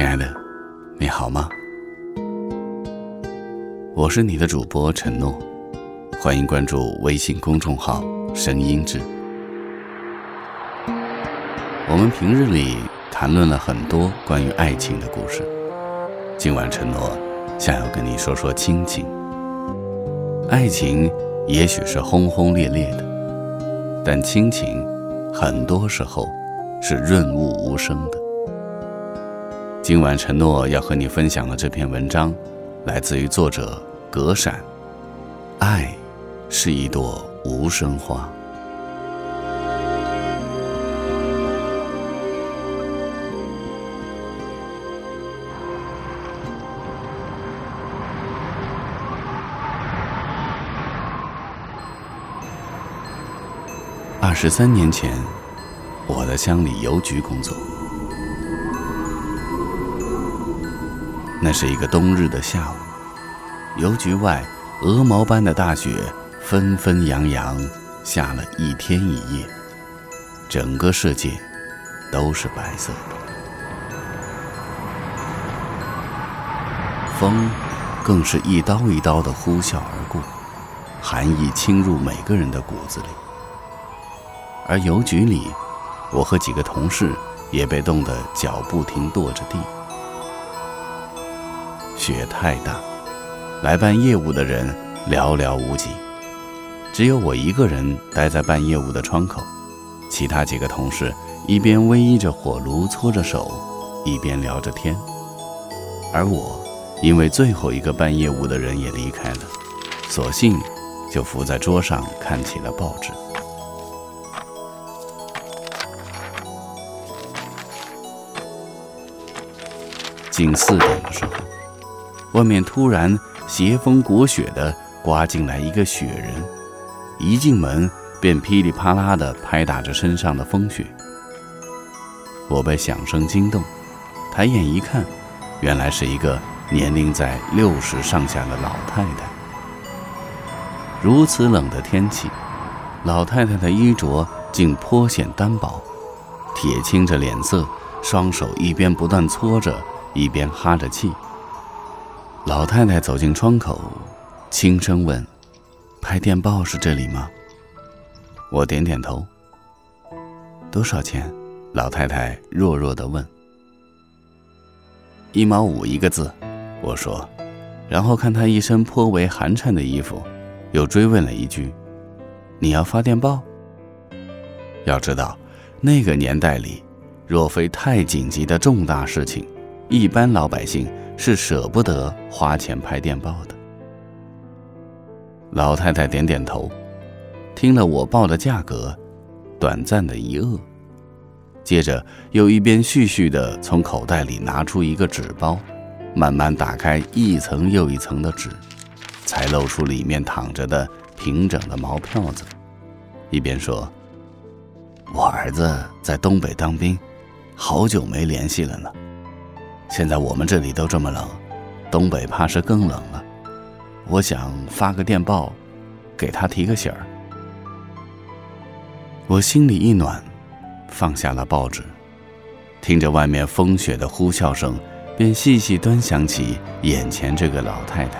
亲爱的，你好吗？我是你的主播陈诺，欢迎关注微信公众号“声音志”。我们平日里谈论了很多关于爱情的故事，今晚陈诺想要跟你说说亲情。爱情也许是轰轰烈烈的，但亲情很多时候是润物无声的。今晚承诺要和你分享的这篇文章，来自于作者葛闪。爱是一朵无声花。二十三年前，我在乡里邮局工作。那是一个冬日的下午，邮局外鹅毛般的大雪纷纷扬扬下了一天一夜，整个世界都是白色的。风更是一刀一刀的呼啸而过，寒意侵入每个人的骨子里。而邮局里，我和几个同事也被冻得脚不停跺着地。雪太大，来办业务的人寥寥无几，只有我一个人待在办业务的窗口。其他几个同事一边偎依着火炉搓着手，一边聊着天。而我，因为最后一个办业务的人也离开了，索性就伏在桌上看起了报纸。近四点的时候。外面突然斜风裹雪的刮进来一个雪人，一进门便噼里啪啦的拍打着身上的风雪。我被响声惊动，抬眼一看，原来是一个年龄在六十上下的老太太。如此冷的天气，老太太的衣着竟颇显单薄，铁青着脸色，双手一边不断搓着，一边哈着气。老太太走进窗口，轻声问：“拍电报是这里吗？”我点点头。多少钱？老太太弱弱地问。“一毛五一个字。”我说，然后看她一身颇为寒碜的衣服，又追问了一句：“你要发电报？”要知道，那个年代里，若非太紧急的重大事情，一般老百姓。是舍不得花钱拍电报的。老太太点点头，听了我报的价格，短暂的一愕，接着又一边絮絮的从口袋里拿出一个纸包，慢慢打开一层又一层的纸，才露出里面躺着的平整的毛票子，一边说：“我儿子在东北当兵，好久没联系了呢。”现在我们这里都这么冷，东北怕是更冷了。我想发个电报，给他提个醒儿。我心里一暖，放下了报纸，听着外面风雪的呼啸声，便细细端详起眼前这个老太太。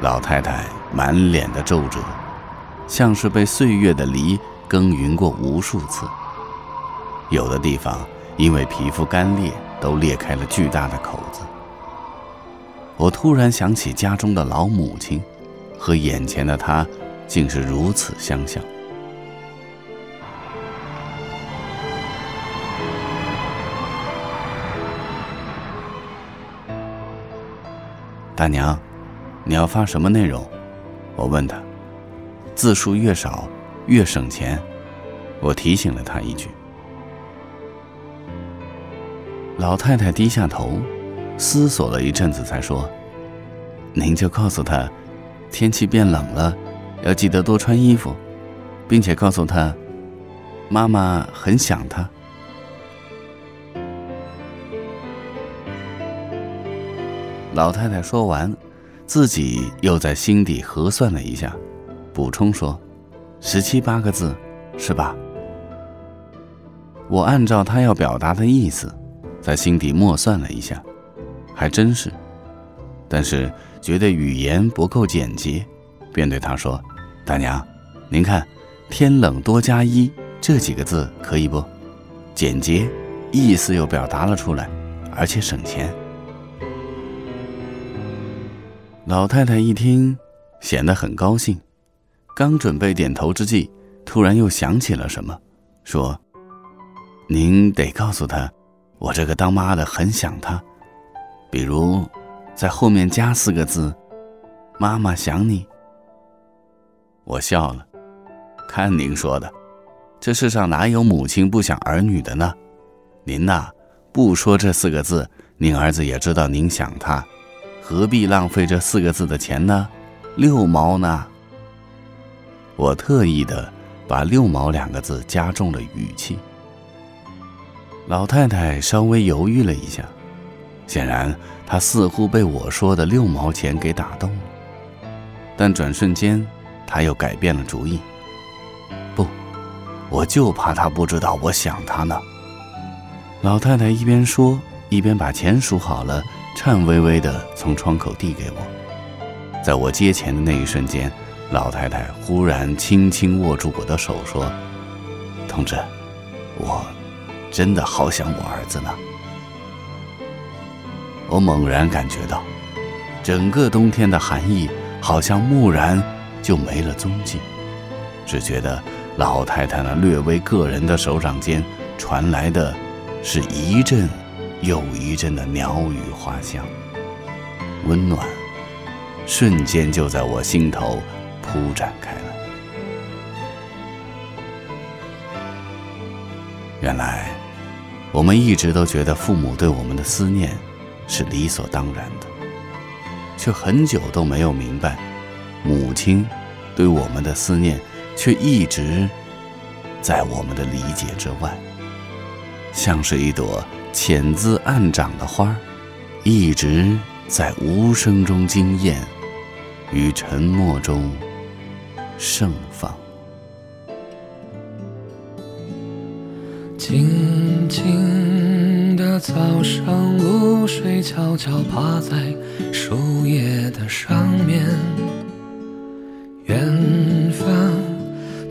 老太太满脸的皱褶，像是被岁月的犁耕耘过无数次。有的地方因为皮肤干裂，都裂开了巨大的口子。我突然想起家中的老母亲，和眼前的她，竟是如此相像。大娘，你要发什么内容？我问她。字数越少越省钱。我提醒了他一句。老太太低下头，思索了一阵子，才说：“您就告诉他，天气变冷了，要记得多穿衣服，并且告诉他，妈妈很想他。”老太太说完，自己又在心底核算了一下，补充说：“十七八个字，是吧？”我按照他要表达的意思，在心底默算了一下，还真是。但是觉得语言不够简洁，便对她说：“大娘，您看，天冷多加衣这几个字可以不？简洁，意思又表达了出来，而且省钱。”老太太一听，显得很高兴，刚准备点头之际，突然又想起了什么，说：“您得告诉他，我这个当妈的很想他，比如，在后面加四个字，妈妈想你。”我笑了，看您说的，这世上哪有母亲不想儿女的呢？您呐，不说这四个字，您儿子也知道您想他。何必浪费这四个字的钱呢？六毛呢？我特意的把“六毛”两个字加重了语气。老太太稍微犹豫了一下，显然她似乎被我说的六毛钱给打动了。但转瞬间，她又改变了主意。不，我就怕她不知道我想她呢。老太太一边说，一边把钱数好了。颤巍巍地从窗口递给我，在我接钱的那一瞬间，老太太忽然轻轻握住我的手，说：“同志，我真的好想我儿子呢。”我猛然感觉到，整个冬天的寒意好像蓦然就没了踪迹，只觉得老太太那略微个人的手掌间传来的是一阵。又一阵的鸟语花香，温暖瞬间就在我心头铺展开了。原来，我们一直都觉得父母对我们的思念是理所当然的，却很久都没有明白，母亲对我们的思念却一直在我们的理解之外，像是一朵。浅滋暗长的花，一直在无声中惊艳，与沉默中盛放。静静的早上，露水悄悄趴在树叶的上面，远方。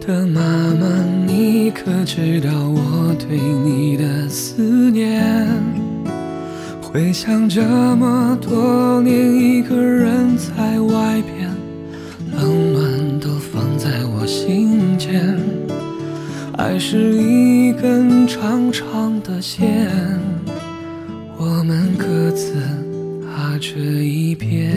的妈妈，你可知道我对你的思念？回想这么多年，一个人在外边，冷暖都放在我心。爱是一根长长的线，我们各自拉着一边。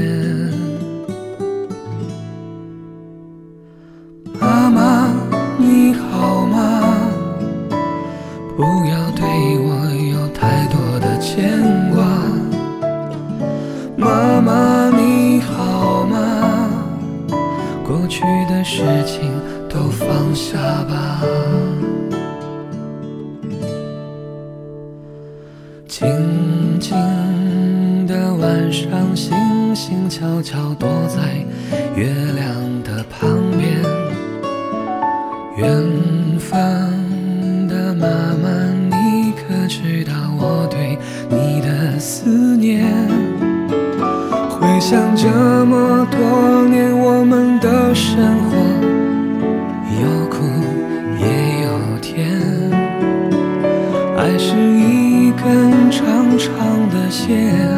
月亮的旁边。远方的妈妈，你可知道我对你的思念？回想这么多年，我们的生活。有苦也有甜，爱是一根长长的线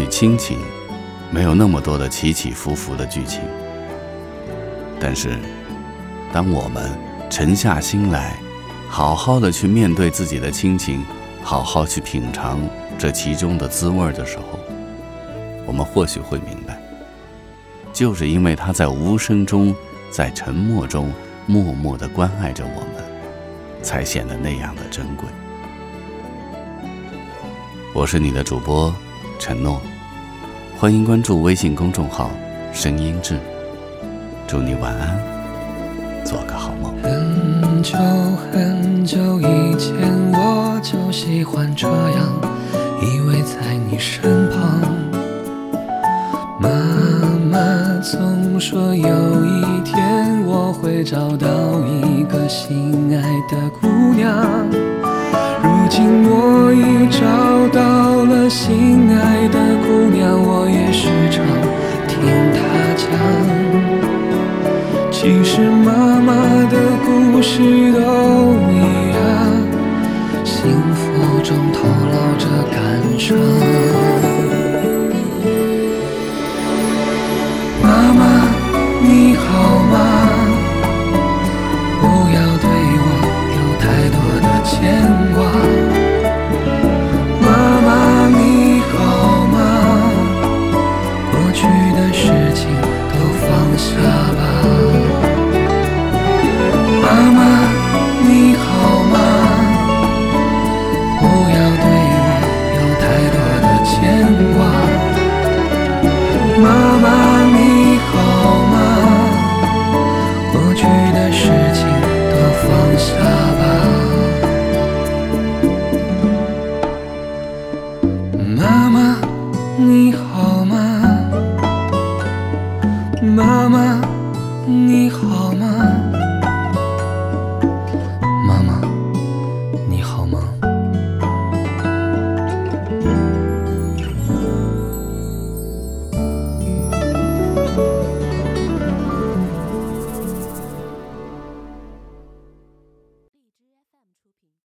许亲情没有那么多的起起伏伏的剧情，但是当我们沉下心来，好好的去面对自己的亲情，好好去品尝这其中的滋味的时候，我们或许会明白，就是因为他在无声中，在沉默中，默默的关爱着我们，才显得那样的珍贵。我是你的主播。承诺，欢迎关注微信公众号“声音志”，祝你晚安，做个好梦。很久很久以前，我就喜欢这样依偎在你身旁。妈妈总说有一天我会找到一个心爱的姑娘。如今我已找到了心爱的姑娘，我也时常听她讲。其实妈妈的故事都一样，幸福中透露着感伤。Mama